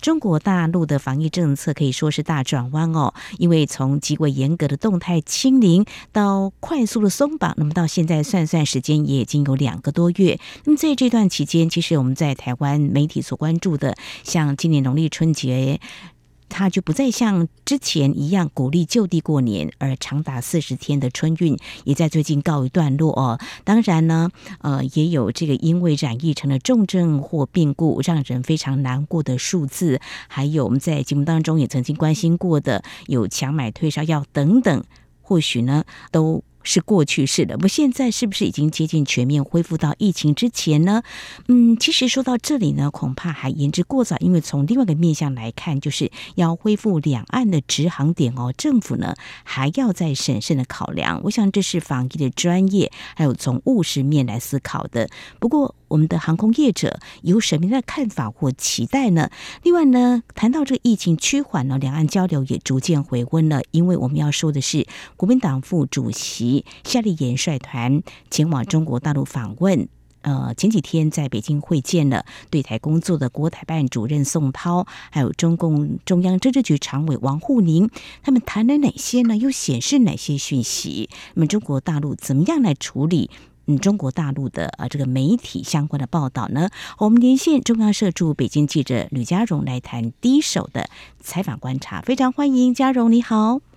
中国大陆的防疫政策可以说是大转弯哦，因为从极为严格的动态清零到快速的松绑，那么到现在算算时间也已经有两个多月。那么在这段期间，其实我们在台湾媒体所关注的，像今年农历春节。他就不再像之前一样鼓励就地过年，而长达四十天的春运也在最近告一段落哦。当然呢，呃，也有这个因为染疫成了重症或病故，让人非常难过的数字。还有我们在节目当中也曾经关心过的，有强买退烧药等等，或许呢都。是过去式的，不，现在是不是已经接近全面恢复到疫情之前呢？嗯，其实说到这里呢，恐怕还言之过早，因为从另外一个面向来看，就是要恢复两岸的直航点哦，政府呢还要再审慎的考量。我想这是防疫的专业，还有从务实面来思考的。不过，我们的航空业者有什么样的看法或期待呢？另外呢，谈到这个疫情趋缓呢，两岸交流也逐渐回温了。因为我们要说的是，国民党副主席夏立言率团前往中国大陆访问。呃，前几天在北京会见了对台工作的国台办主任宋涛，还有中共中央政治局常委王沪宁。他们谈了哪些呢？又显示哪些讯息？那么中国大陆怎么样来处理？中国大陆的啊这个媒体相关的报道呢，我们连线中央社驻北京记者吕佳荣来谈第一手的采访观察，非常欢迎佳荣，你好。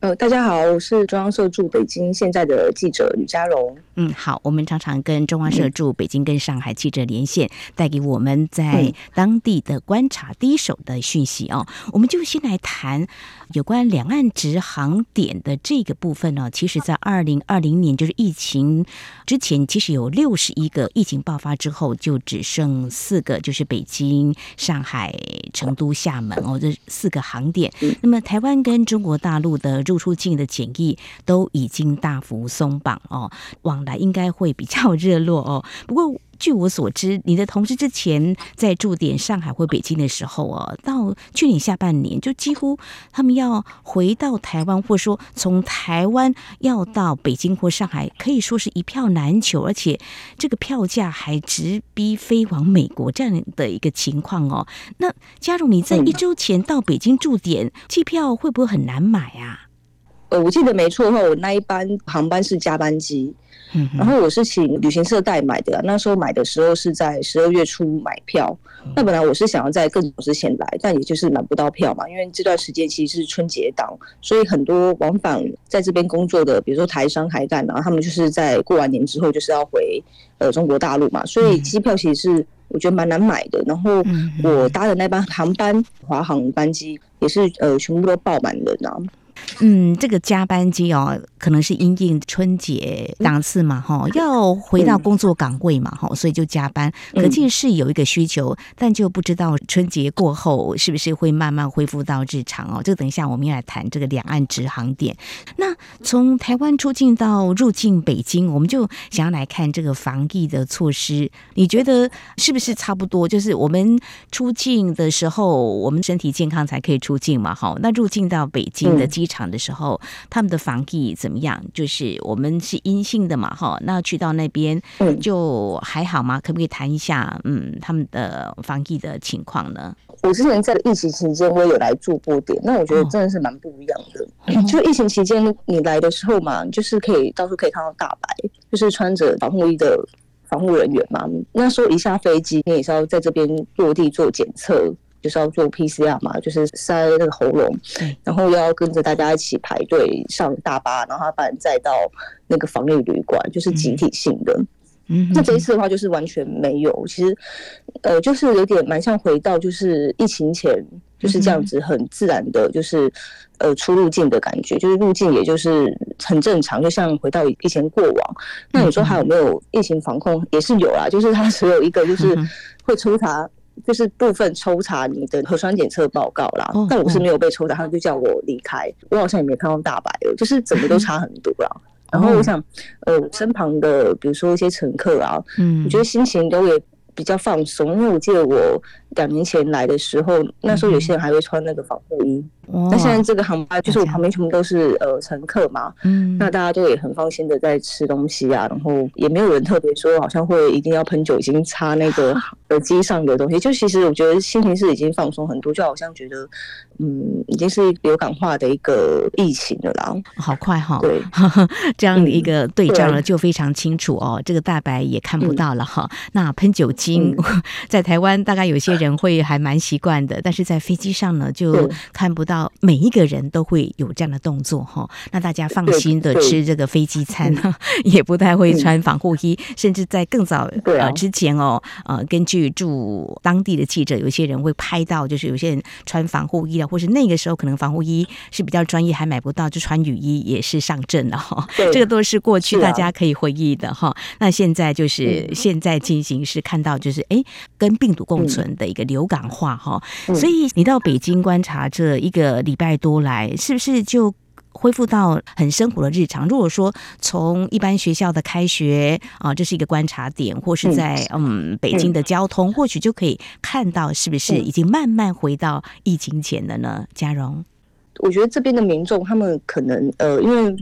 呃，大家好，我是中央社驻北京现在的记者吕佳蓉。嗯，好，我们常常跟中央社驻北京跟上海记者连线，带给我们在当地的观察第一手的讯息哦。我们就先来谈有关两岸直航点的这个部分呢。其实，在二零二零年，就是疫情之前，其实有六十一个，疫情爆发之后就只剩四个，就是北京、上海、成都、厦门哦，这四个航点。那么，台湾跟中国大陆的入出境的检疫都已经大幅松绑哦，往来应该会比较热络哦。不过据我所知，你的同事之前在驻点上海或北京的时候哦，到去年下半年就几乎他们要回到台湾，或者说从台湾要到北京或上海，可以说是一票难求，而且这个票价还直逼飞往美国这样的一个情况哦。那假如，你在一周前到北京驻点，机票会不会很难买啊？呃，我记得没错的话，我那一班航班是加班机，嗯，然后我是请旅行社代买的，那时候买的时候是在十二月初买票，那本来我是想要在更早之前来，但也就是买不到票嘛，因为这段时间其实是春节档，所以很多往返在这边工作的，比如说台商、台干啊，他们就是在过完年之后就是要回呃中国大陆嘛，所以机票其实是我觉得蛮难买的，然后我搭的那班航班华航班机也是呃全部都爆满了，然后。嗯，这个加班机哦，可能是因应春节档次嘛，哈，要回到工作岗位嘛，哈，所以就加班。可见是有一个需求，但就不知道春节过后是不是会慢慢恢复到日常哦。这个等一下我们要来谈这个两岸直航点。那从台湾出境到入境北京，我们就想要来看这个防疫的措施，你觉得是不是差不多？就是我们出境的时候，我们身体健康才可以出境嘛，哈。那入境到北京的机场的时候，他们的防疫怎么样？就是我们是阴性的嘛，哈，那去到那边就还好吗？可不可以谈一下，嗯，他们的防疫的情况呢？我之前在疫情期间，我也有来住过点，那我觉得真的是蛮不一样的。哦、就疫情期间你来的时候嘛，就是可以到处可以看到大白，就是穿着防护衣的防护人员嘛。那时候一下飞机，你也是要在这边落地做检测。就是要做 PCR 嘛，就是塞那个喉咙，然后要跟着大家一起排队上大巴，然后他把你载到那个防疫旅馆，就是集体性的。嗯，那这一次的话就是完全没有，其实呃，就是有点蛮像回到就是疫情前就是这样子，很自然的，就是呃出入境的感觉，就是入境也就是很正常，就像回到以前过往。那你说还有没有疫情防控？也是有啦，就是他只有一个就是会抽查。就是部分抽查你的核酸检测报告啦，但我是没有被抽查，他就叫我离开。我好像也没看到大白了，就是整个都差很多啦。然后我想，呃，身旁的比如说一些乘客啊，嗯，我觉得心情都也比较放松，因为我记得我两年前来的时候，那时候有些人还会穿那个防护衣。那现在这个航班就是我旁边全部都是呃乘客嘛，嗯，那大家都也很放心的在吃东西啊，然后也没有人特别说好像会一定要喷酒精擦那个 耳机上的东西，就其实我觉得心情是已经放松很多，就好像觉得嗯已经是流感化的一个疫情了啦，好快哈，对，这样的一个对照了就非常清楚哦，这个大白也看不到了哈，那喷酒精 在台湾大概有些人会还蛮习惯的，但是在飞机上呢就看不到。每一个人都会有这样的动作哈，那大家放心的吃这个飞机餐，也不太会穿防护衣，甚至在更早呃之前哦，呃，根据驻当地的记者，有些人会拍到，就是有些人穿防护衣啊，或是那个时候可能防护衣是比较专业，还买不到，就穿雨衣也是上阵了哈。这个都是过去大家可以回忆的哈。那现在就是现在进行是看到就是哎，跟病毒共存的一个流感化哈。所以你到北京观察这一个。呃，礼拜多来，是不是就恢复到很生活的日常？如果说从一般学校的开学啊，这是一个观察点，或是在嗯北京的交通，或许就可以看到是不是已经慢慢回到疫情前了呢？嘉荣，我觉得这边的民众他们可能呃，因为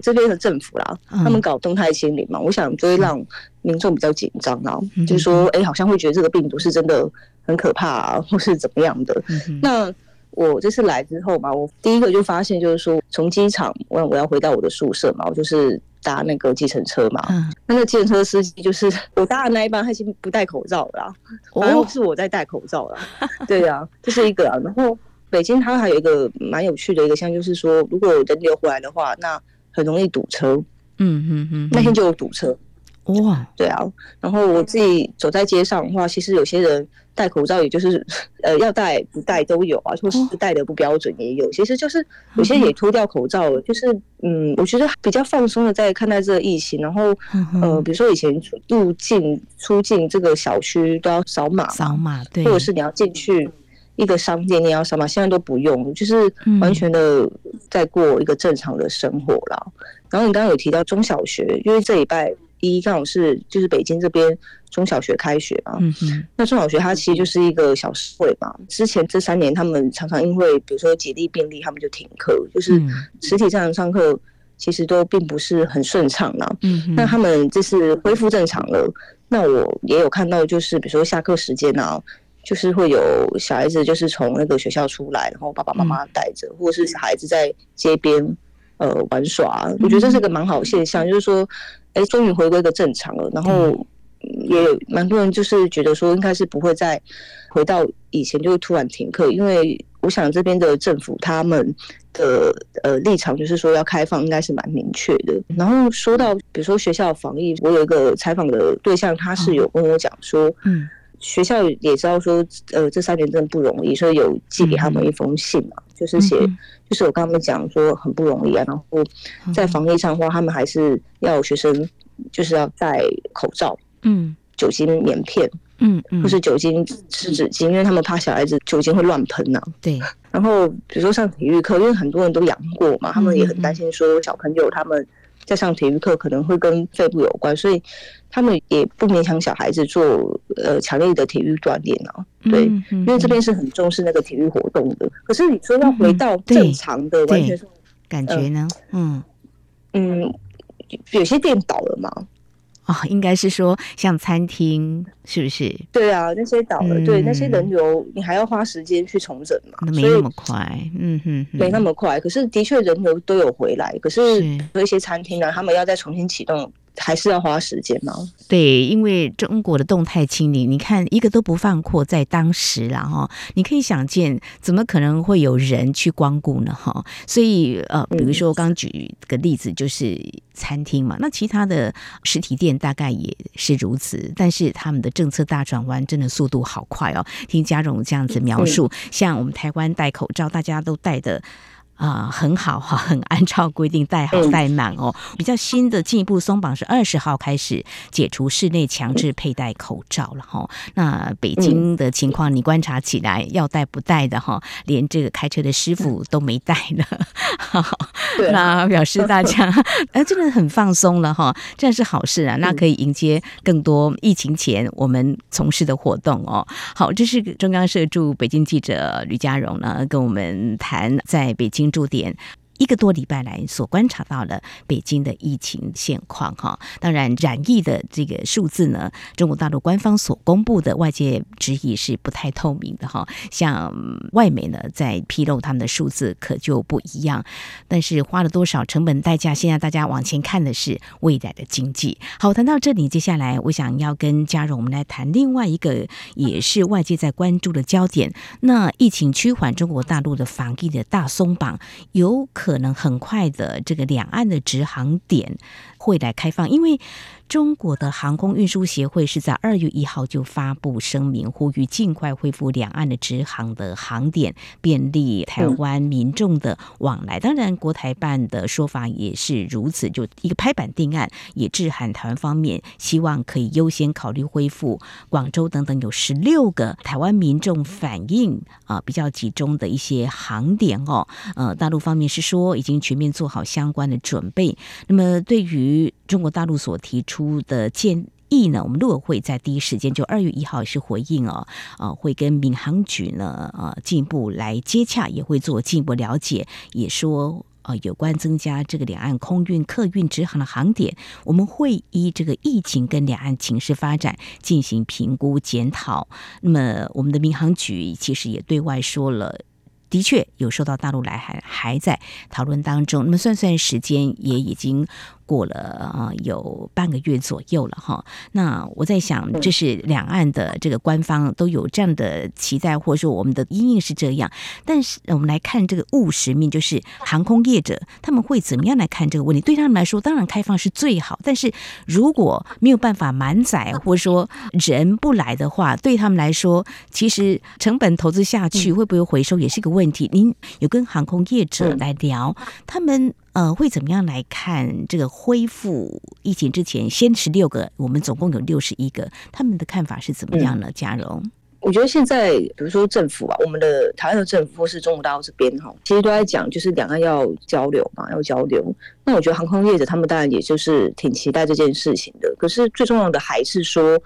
这边的政府啦，他们搞动态清零嘛，我想就会让民众比较紧张啊，就是说，哎，好像会觉得这个病毒是真的很可怕啊，或是怎么样的。那我这次来之后嘛，我第一个就发现就是说，从机场我我要回到我的宿舍嘛，我就是搭那个计程车嘛。嗯。那个计程车司机就是我搭的那一班，他已经不戴口罩了啦，然后是我在戴口罩了。对啊，这是一个啊。然后北京它还有一个蛮有趣的一个项，就是说，如果人流回来的话，那很容易堵车。嗯嗯嗯。那天就有堵车。哇。对啊。然后我自己走在街上的话，其实有些人。戴口罩，也就是呃要戴不戴都有啊，或是戴的不标准也有。其实就是有些也脱掉口罩了，就是嗯，我觉得比较放松的在看待这个疫情。然后呃，比如说以前入境出境这个小区都要扫码，扫码对，或者是你要进去一个商店你要扫码，现在都不用，就是完全的在过一个正常的生活了。然后你刚刚有提到中小学，因为这礼拜一刚好是就是北京这边。中小学开学嘛，嗯哼，那中小学它其实就是一个小社会嘛。之前这三年，他们常常因为比如说姐弟病例，他们就停课，就是实体上上课其实都并不是很顺畅啦。嗯哼，那他们这次恢复正常了，那我也有看到，就是比如说下课时间啊，就是会有小孩子就是从那个学校出来，然后爸爸妈妈带着，或者是小孩子在街边呃玩耍。我觉得这是个蛮好的现象，就是说，哎，终于回归一个正常了，然后。也有蛮多人就是觉得说，应该是不会再回到以前，就会突然停课，因为我想这边的政府他们的呃立场就是说要开放，应该是蛮明确的。然后说到比如说学校防疫，我有一个采访的对象，他是有跟我讲说，嗯，学校也知道说，呃，这三年真的不容易，所以有寄给他们一封信嘛，就是写，就是我跟他们讲说很不容易啊，然后在防疫上的话，他们还是要学生就是要戴口罩。嗯，酒精棉片，嗯嗯，或是酒精湿纸巾，因为他们怕小孩子酒精会乱喷呐。对。然后比如说上体育课，因为很多人都阳过嘛，他们也很担心说小朋友他们在上体育课可能会跟肺部有关，所以他们也不勉强小孩子做呃强烈的体育锻炼啊。对，因为这边是很重视那个体育活动的。可是你说要回到正常的，完全是感觉呢？嗯嗯，有些店倒了嘛。哦，应该是说像餐厅是不是？对啊，那些倒了，嗯、对那些人流，你还要花时间去重整嘛，没那么快，嗯哼，没那么快。可是的确人流都有回来，可是有一些餐厅呢，他们要再重新启动。还是要花时间吗？对，因为中国的动态清零，你看一个都不放过，在当时啦哈，你可以想见，怎么可能会有人去光顾呢哈？所以呃，比如说我刚举个例子，就是餐厅嘛，那其他的实体店大概也是如此，但是他们的政策大转弯真的速度好快哦。听嘉荣这样子描述，像我们台湾戴口罩，大家都戴的。啊、呃，很好哈，很按照规定戴好戴满哦。比较新的进一步松绑是二十号开始解除室内强制佩戴口罩了哈。那北京的情况，你观察起来要戴不戴的哈，连这个开车的师傅都没戴了。那表示大家哎，真的很放松了哈，这样是好事啊。那可以迎接更多疫情前我们从事的活动哦。好，这是中央社驻北京记者吕佳荣呢，跟我们谈在北京。驻点。一个多礼拜来所观察到了北京的疫情现况哈，当然染疫的这个数字呢，中国大陆官方所公布的外界质疑是不太透明的哈，像外媒呢在披露他们的数字可就不一样，但是花了多少成本代价，现在大家往前看的是未来的经济。好，谈到这里，接下来我想要跟佳蓉我们来谈另外一个也是外界在关注的焦点，那疫情趋缓，中国大陆的防疫的大松绑有可。可能很快的，这个两岸的直航点会来开放，因为。中国的航空运输协会是在二月一号就发布声明，呼吁尽快恢复两岸的直航的航点，便利台湾民众的往来。当然，国台办的说法也是如此，就一个拍板定案，也致函台湾方面，希望可以优先考虑恢复广州等等有十六个台湾民众反映啊比较集中的一些航点哦。呃，大陆方面是说已经全面做好相关的准备。那么，对于于中国大陆所提出。的建议呢，我们陆委会在第一时间就二月一号也是回应哦，啊，会跟民航局呢啊进一步来接洽，也会做进一步了解，也说呃有关增加这个两岸空运客运直航的航点，我们会依这个疫情跟两岸情势发展进行评估检讨。那么我们的民航局其实也对外说了。的确有收到大陆来函，还在讨论当中。那么算算时间，也已经过了啊，有半个月左右了哈。那我在想，这是两岸的这个官方都有这样的期待，或者说我们的因应是这样。但是我们来看这个务实面，就是航空业者他们会怎么样来看这个问题？对他们来说，当然开放是最好。但是如果没有办法满载，或者说人不来的话，对他们来说，其实成本投资下去会不会回收，也是一个。问题，您有跟航空业者来聊，他们呃会怎么样来看这个恢复疫情之前先十六个，我们总共有六十一个，他们的看法是怎么样呢？嘉荣，我觉得现在比如说政府啊，我们的台湾的政府或是中国大陆这边哈，其实都在讲就是两岸要交流嘛，要交流。那我觉得航空业者他们当然也就是挺期待这件事情的，可是最重要的还是说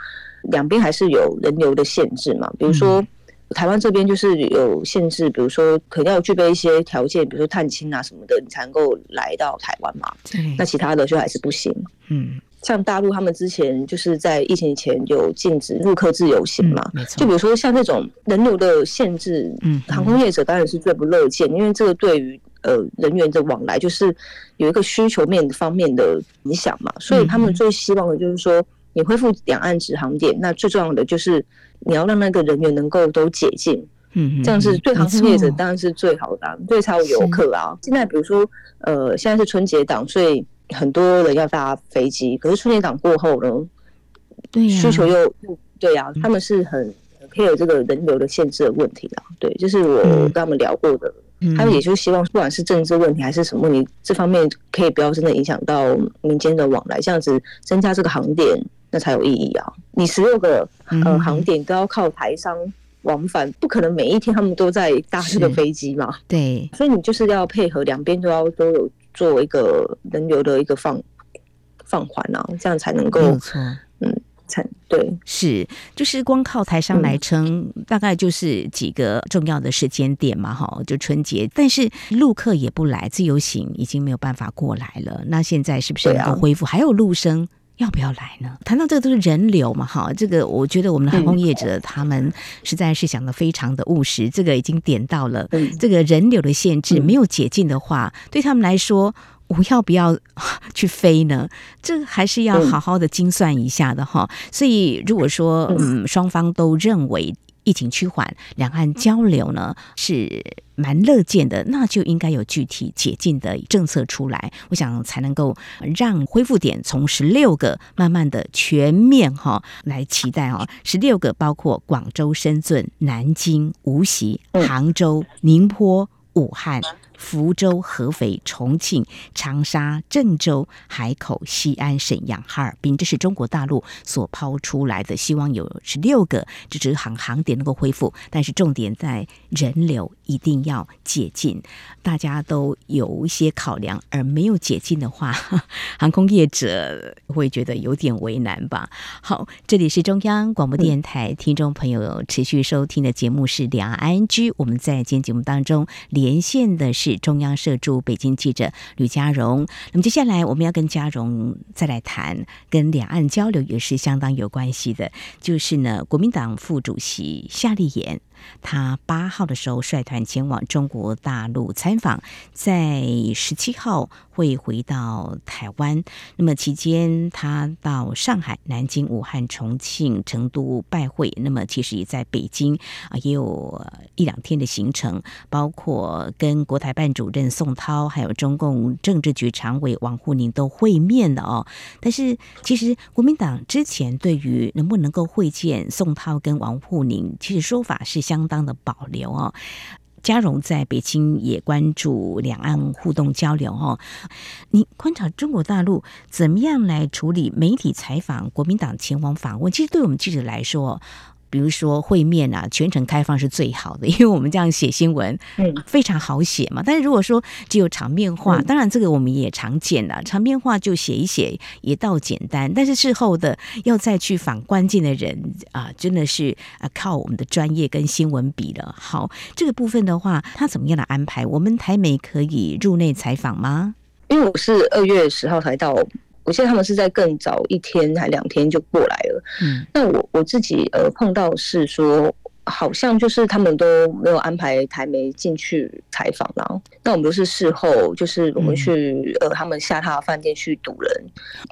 两边还是有人流的限制嘛，比如说。嗯台湾这边就是有限制，比如说可能要具备一些条件，比如说探亲啊什么的，你才能够来到台湾嘛。那其他的就还是不行。嗯，像大陆他们之前就是在疫情前有禁止入客自由行嘛。就比如说像这种人流的限制，嗯，航空业者当然是最不乐见，因为这个对于呃人员的往来就是有一个需求面方面的影响嘛。所以他们最希望的就是说，你恢复两岸直航点，那最重要的就是。你要让那个人员能够都解禁，嗯，这样是对航空业者当然是最好的，对才有游客啊。现在比如说，呃，现在是春节档，所以很多人要搭飞机。可是春节档过后呢，对需求又对呀，他们是很 care 这个人流的限制的问题啊。对，就是我跟他们聊过的，他们也就希望，不管是政治问题还是什么问题，这方面可以不要真的影响到民间的往来，这样子增加这个航点。那才有意义啊！你十六个呃航点都要靠台商往返，不可能每一天他们都在搭这个飞机嘛。对，所以你就是要配合两边都要都有做一个人流的一个放放缓啊，这样才能够。嗯，才对，是就是光靠台商来撑，嗯，大概就是几个重要的时间点嘛，哈，就春节。但是陆客也不来，自由行已经没有办法过来了。那现在是不是要恢复？还有陆生？要不要来呢？谈到这个都是人流嘛，哈，这个我觉得我们的航空业者他们实在是想的非常的务实。这个已经点到了这个人流的限制，没有解禁的话，对他们来说，我要不要去飞呢？这还是要好好的精算一下的哈。所以如果说嗯，双方都认为。疫情趋缓，两岸交流呢是蛮乐见的，那就应该有具体解禁的政策出来，我想才能够让恢复点从十六个慢慢的全面哈来期待哈，十六个包括广州、深圳、南京、无锡、杭州、宁波、武汉。福州、合肥、重庆、长沙、郑州、海口、西安、沈阳、哈尔滨，这是中国大陆所抛出来的，希望有十六个这支航航点能够恢复，但是重点在人流。一定要解禁，大家都有一些考量，而没有解禁的话，航空业者会觉得有点为难吧。好，这里是中央广播电台，听众朋友持续收听的节目是两岸 ING，我们在今天节目当中连线的是中央社驻北京记者吕佳荣。那么接下来我们要跟佳荣再来谈，跟两岸交流也是相当有关系的，就是呢，国民党副主席夏立言。他八号的时候率团前往中国大陆参访，在十七号会回到台湾。那么期间，他到上海、南京、武汉、重庆、成都拜会。那么其实也在北京啊，也有一两天的行程，包括跟国台办主任宋涛，还有中共政治局常委王沪宁都会面了哦。但是其实国民党之前对于能不能够会见宋涛跟王沪宁，其实说法是相。当的保留哦，嘉荣在北京也关注两岸互动交流哦。你观察中国大陆怎么样来处理媒体采访国民党前往访问？其实对我们记者来说。比如说会面啊，全程开放是最好的，因为我们这样写新闻，嗯，非常好写嘛。但是如果说只有场面话，当然这个我们也常见了，场面话就写一写也倒简单。但是事后的要再去访关键的人啊，真的是啊靠我们的专业跟新闻比了。好，这个部分的话，他怎么样的安排？我们台媒可以入内采访吗？因为我是二月十号才到。我记得他们是在更早一天还两天就过来了，嗯，那我我自己呃碰到是说。好像就是他们都没有安排台媒进去采访，然后那我们都是事后，就是我们去、嗯、呃他们下榻饭店去堵人，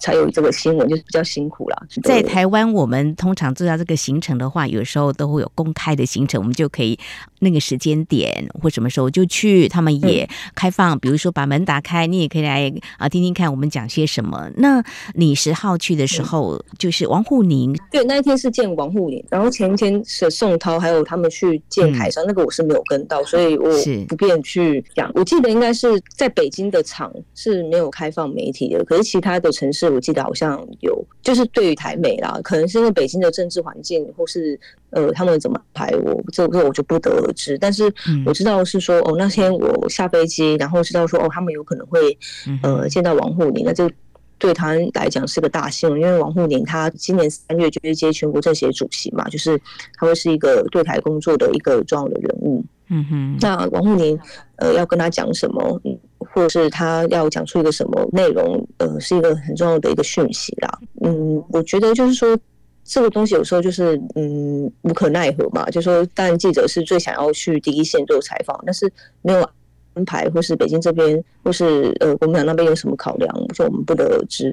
才有这个新闻，就是比较辛苦啦。在台湾，我们通常知道这个行程的话，有时候都会有公开的行程，我们就可以那个时间点或什么时候就去，他们也开放，嗯、比如说把门打开，你也可以来啊听听看我们讲些什么。那你十号去的时候，嗯、就是王沪宁，对，那一天是见王沪宁，然后前一天是宋涛。还有他们去见台商，嗯、那个我是没有跟到，所以我不便去讲。我记得应该是在北京的场是没有开放媒体的，可是其他的城市我记得好像有。就是对于台媒啦，可能是因为北京的政治环境，或是呃他们怎么排我，这个我就不得而知。但是我知道是说，哦那天我下飞机，然后知道说，哦他们有可能会呃见到王沪宁，那就。对他来讲是个大新闻，因为王沪宁他今年三月就会接全国政协主席嘛，就是他会是一个对台工作的一个重要的人物。嗯哼，那王沪宁呃要跟他讲什么，或者是他要讲出一个什么内容，呃，是一个很重要的一个讯息啦。嗯，我觉得就是说这个东西有时候就是嗯无可奈何嘛，就是说当然记者是最想要去第一线做采访，但是没有。安排，或是北京这边，或是呃国民党那边有什么考量，就我们不得而知。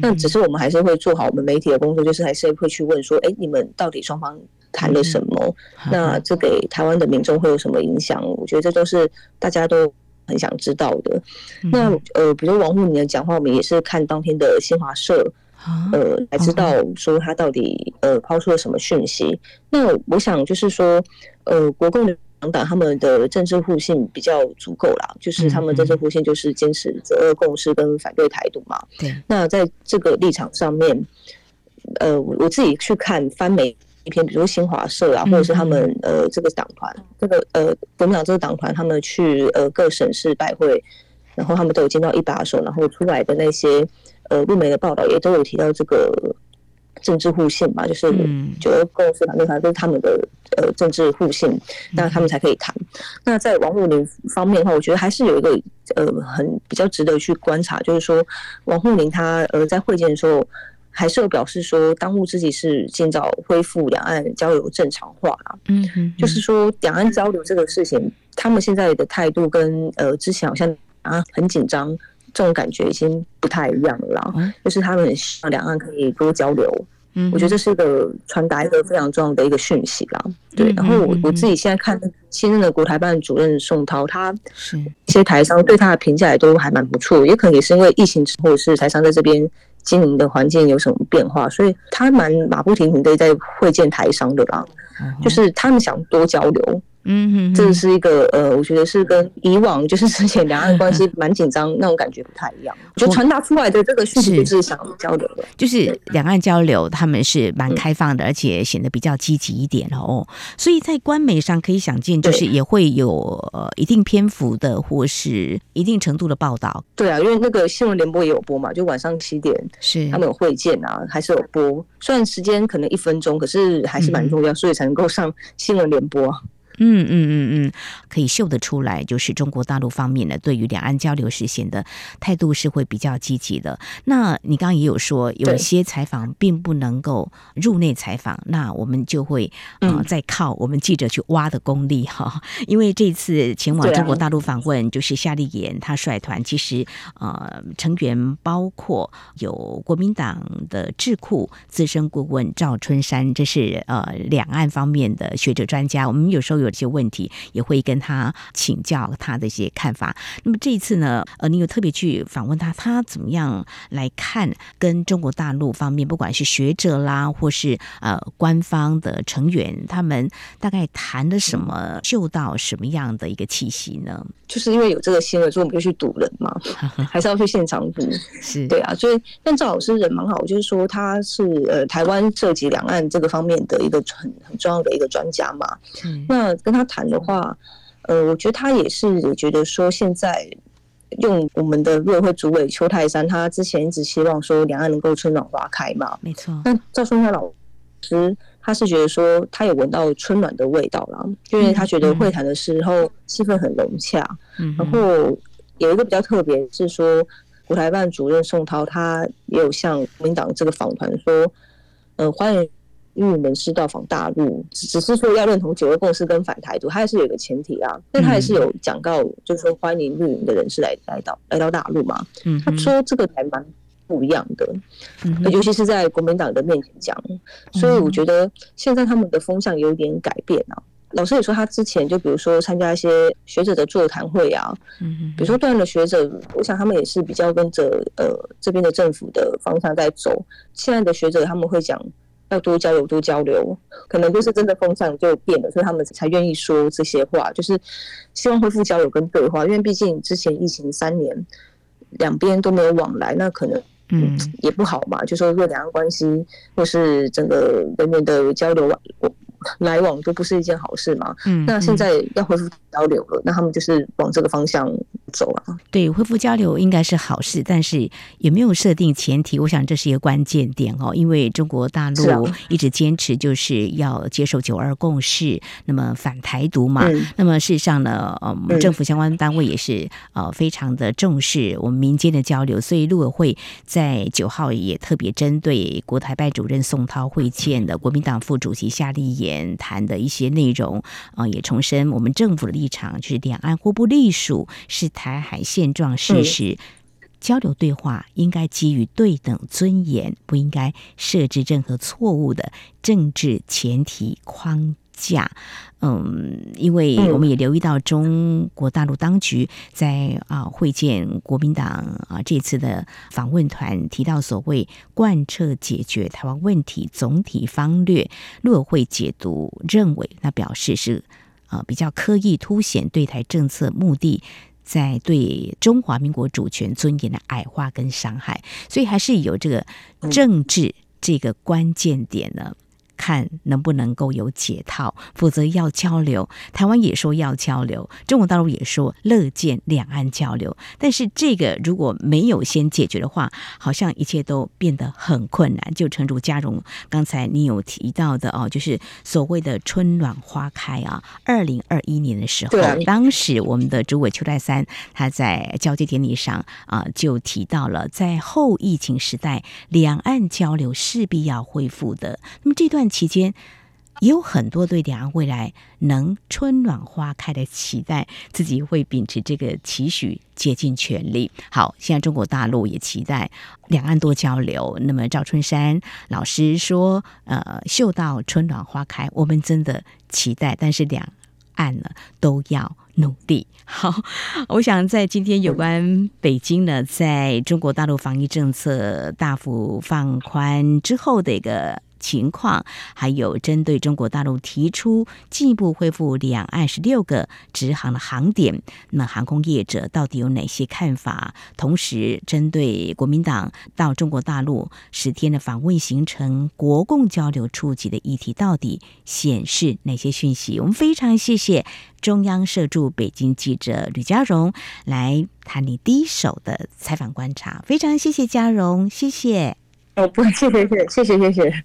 那只是我们还是会做好我们媒体的工作，就是还是会去问说，哎，你们到底双方谈了什么？那这给台湾的民众会有什么影响？我觉得这都是大家都很想知道的。那呃，比如王沪宁的讲话，我们也是看当天的新华社，呃，才知道说他到底呃抛出了什么讯息。那我想就是说，呃，国共的。两党他们的政治互信比较足够啦，就是他们政治互信就是坚持择恶共识跟反对台独嘛。对，那在这个立场上面，呃，我自己去看翻媒一篇，比如新华社啊，或者是他们呃这个党团，这个呃国民党这个党团，他们去呃各省市拜会，然后他们都有见到一把手，然后出来的那些呃陆媒的报道也都有提到这个。政治互信嘛，就是九二共识、反对台，都是他们的呃政治互信，那他们才可以谈。那在王沪宁方面的话，我觉得还是有一个呃很比较值得去观察，就是说王沪宁他呃在会见的时候，还是有表示说，当务之急是尽早恢复两岸交流正常化啦。嗯嗯，就是说两岸交流这个事情，他们现在的态度跟呃之前好像啊很紧张。这种感觉已经不太一样了，嗯、就是他们很希望两岸可以多交流。嗯，我觉得这是一个传达一个非常重要的一个讯息啦。嗯、对，然后我我自己现在看新任的国台办主任宋涛，他一些台商对他的评价也都还蛮不错，也可能也是因为疫情之后是台商在这边经营的环境有什么变化，所以他蛮马不停蹄的在会见台商的啦。嗯、就是他们想多交流。嗯哼，这是一个呃，我觉得是跟以往就是之前两岸关系 蛮紧张那种感觉不太一样。我觉得传达出来的这个讯息就是想交流的，就是两岸交流他们是蛮开放的，而且显得比较积极一点哦。所以在官媒上可以想见，就是也会有呃一定篇幅的或是一定程度的报道。对啊，因为那个新闻联播也有播嘛，就晚上七点是他们有会见啊，还是有播。虽然时间可能一分钟，可是还是蛮重要，所以才能够上新闻联播。嗯嗯嗯嗯，可以嗅得出来，就是中国大陆方面呢，对于两岸交流实现的态度是会比较积极的。那你刚刚也有说，有一些采访并不能够入内采访，那我们就会呃再靠我们记者去挖的功力哈。因为这次前往中国大陆访问，就是夏立言他率团，其实呃成员包括有国民党的智库资深顾问赵春山，这是呃两岸方面的学者专家。我们有时候有。有些问题也会跟他请教他的一些看法。那么这一次呢，呃，你有特别去访问他，他怎么样来看跟中国大陆方面，不管是学者啦，或是呃官方的成员，他们大概谈了什么，嗅到什么样的一个气息呢？就是因为有这个新闻，所以我们就去堵人嘛，还是要去现场堵。是对啊，所以但赵老师人蛮好，就是说他是呃台湾涉及两岸这个方面的一个很很重要的一个专家嘛。嗯，那。跟他谈的话，呃，我觉得他也是也觉得说，现在用我们的陆委会主委邱泰山，他之前一直希望说两岸能够春暖花开嘛，没错。那赵春山老师他是觉得说，他有闻到春暖的味道啦，因为他觉得会谈的时候气氛很融洽。嗯，然后有一个比较特别是说，国台办主任宋涛他也有向国民党这个访团说，呃，欢迎。绿营人士到访大陆，只是说要认同九二共识跟反台独，他还是有一个前提啊。但他还是有讲到，就是说欢迎绿营的人士来来到来到大陆嘛。嗯，他说这个还蛮不一样的，尤其是在国民党的面前讲。所以我觉得现在他们的风向有点改变啊。老师也说，他之前就比如说参加一些学者的座谈会啊，嗯，比如说对岸的学者，我想他们也是比较跟着呃这边的政府的方向在走。现在的学者他们会讲。要多交流，多交流，可能就是真的风向就变了，所以他们才愿意说这些话，就是希望恢复交流跟对话。因为毕竟之前疫情三年，两边都没有往来，那可能嗯也不好嘛。就说若两岸关系或是整个人员的交流来往都不是一件好事嘛。嗯，那现在要恢复交流了，那他们就是往这个方向。走了，对，恢复交流应该是好事，但是也没有设定前提，我想这是一个关键点哦。因为中国大陆一直坚持就是要接受九二共识，那么反台独嘛。嗯、那么事实上呢，嗯，政府相关单位也是呃非常的重视我们民间的交流，所以陆委会在九号也特别针对国台办主任宋涛会见的国民党副主席夏立言谈的一些内容啊、呃，也重申我们政府的立场，就是两岸互不隶属是。台海现状事实交流对话应该基于对等尊严，不应该设置任何错误的政治前提框架。嗯，因为我们也留意到中国大陆当局在啊会见国民党啊这次的访问团提到所谓贯彻解决台湾问题总体方略，陆委会解读认为，那表示是啊比较刻意凸显对台政策目的。在对中华民国主权尊严的矮化跟伤害，所以还是有这个政治这个关键点呢。看能不能够有解套，否则要交流。台湾也说要交流，中国大陆也说乐见两岸交流。但是这个如果没有先解决的话，好像一切都变得很困难。就诚如嘉荣刚才你有提到的哦，就是所谓的春暖花开啊。二零二一年的时候，当时我们的主委邱泰三他在交接典礼上啊，就提到了在后疫情时代，两岸交流势必要恢复的。那么这段。期间也有很多对两岸未来能春暖花开的期待，自己会秉持这个期许，竭尽全力。好，现在中国大陆也期待两岸多交流。那么赵春山老师说：“呃，嗅到春暖花开，我们真的期待，但是两岸呢都要努力。”好，我想在今天有关北京呢，在中国大陆防疫政策大幅放宽之后的一个。情况，还有针对中国大陆提出进一步恢复两岸十六个直航的航点，那航空业者到底有哪些看法？同时，针对国民党到中国大陆十天的访问行程，国共交流触及的议题，到底显示哪些讯息？我们非常谢谢中央社驻北京记者吕佳荣来谈你第一手的采访观察，非常谢谢佳蓉，谢谢。哦，不谢，谢谢，谢谢，谢谢。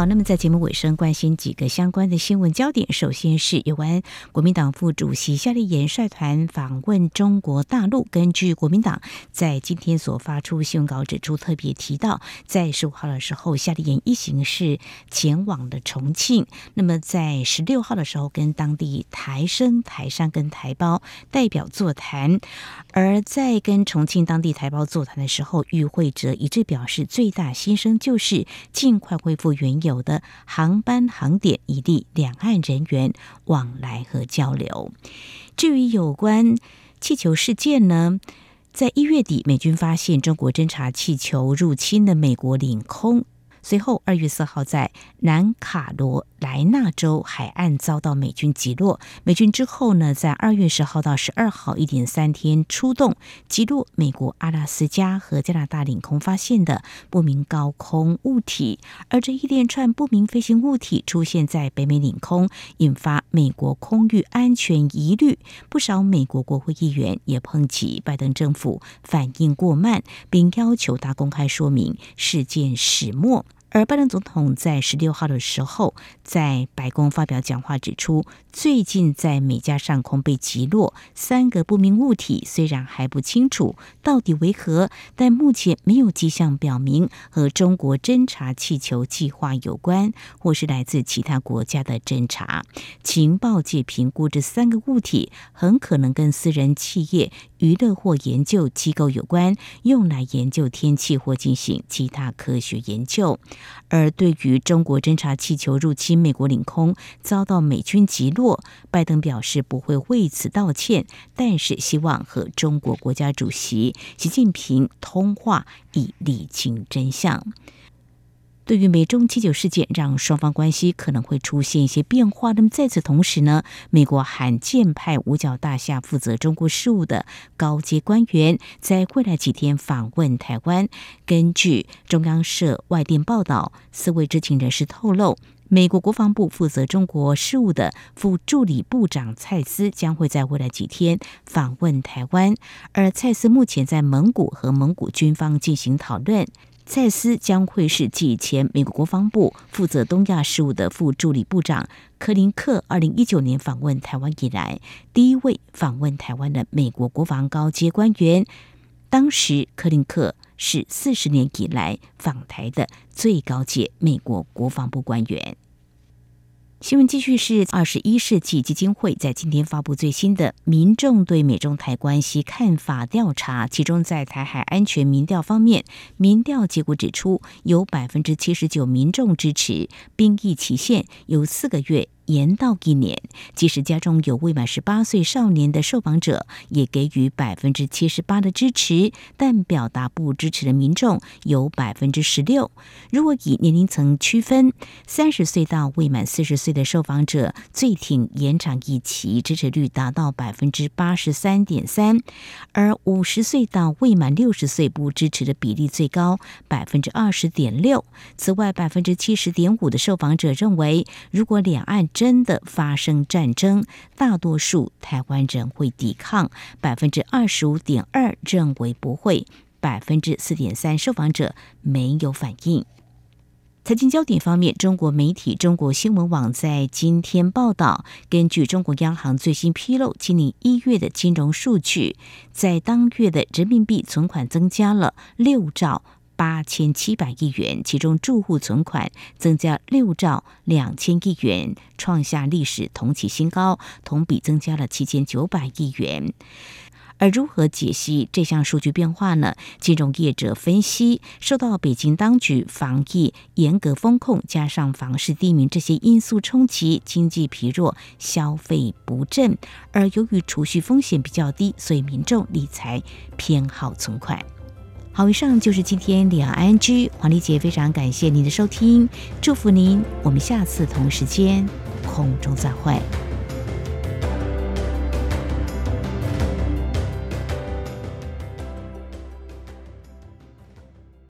好，那么在节目尾声，关心几个相关的新闻焦点。首先是有关国民党副主席夏立言率团访问中国大陆。根据国民党在今天所发出新闻稿指出，特别提到，在十五号的时候，夏立言一行是前往了重庆。那么在十六号的时候，跟当地台生、台商跟台胞代表座谈。而在跟重庆当地台胞座谈的时候，与会者一致表示，最大心声就是尽快恢复原有。有的航班航点，以利两岸人员往来和交流。至于有关气球事件呢，在一月底，美军发现中国侦察气球入侵了美国领空。随后，二月四号在南卡罗来纳州海岸遭到美军击落。美军之后呢，在二月十号到十二号一点三天出动击落美国阿拉斯加和加拿大领空发现的不明高空物体。而这一连串不明飞行物体出现在北美领空，引发美国空域安全疑虑。不少美国国会议员也抨击拜登政府反应过慢，并要求他公开说明事件始末。而拜登总统在十六号的时候，在白宫发表讲话，指出，最近在美加上空被击落三个不明物体，虽然还不清楚到底为何，但目前没有迹象表明和中国侦察气球计划有关，或是来自其他国家的侦察情报界评估，这三个物体很可能跟私人企业、娱乐或研究机构有关，用来研究天气或进行其他科学研究。而对于中国侦察气球入侵美国领空遭到美军击落，拜登表示不会为此道歉，但是希望和中国国家主席习近平通话，以理清真相。对于美中气球事件，让双方关系可能会出现一些变化。那么在此同时呢，美国罕见派五角大厦负责中国事务的高阶官员在未来几天访问台湾。根据中央社外电报道，四位知情人士透露，美国国防部负责中国事务的副助理部长蔡斯将会在未来几天访问台湾，而蔡斯目前在蒙古和蒙古军方进行讨论。蔡斯将会是继前美国国防部负责东亚事务的副助理部长柯林克二零一九年访问台湾以来第一位访问台湾的美国国防高阶官员。当时柯林克是四十年以来访台的最高阶美国国防部官员。新闻继续是二十一世纪基金会在今天发布最新的民众对美中台关系看法调查，其中在台海安全民调方面，民调结果指出，有百分之七十九民众支持兵役期限有四个月。延到一年，即使家中有未满十八岁少年的受访者，也给予百分之七十八的支持，但表达不支持的民众有百分之十六。如果以年龄层区分，三十岁到未满四十岁的受访者最挺延长一期，支持率达到百分之八十三点三，而五十岁到未满六十岁不支持的比例最高，百分之二十点六。此外，百分之七十点五的受访者认为，如果两岸真的发生战争，大多数台湾人会抵抗，百分之二十五点二认为不会，百分之四点三受访者没有反应。财经焦点方面，中国媒体中国新闻网在今天报道，根据中国央行最新披露，今年一月的金融数据，在当月的人民币存款增加了六兆。八千七百亿元，其中住户存款增加六兆两千亿元，创下历史同期新高，同比增加了七千九百亿元。而如何解析这项数据变化呢？金融业者分析，受到北京当局防疫严格封控，加上房市低迷这些因素冲击，经济疲弱，消费不振。而由于储蓄风险比较低，所以民众理财偏好存款。好，以上就是今天两岸 ING 黄丽姐，非常感谢您的收听，祝福您，我们下次同一时间空中再会。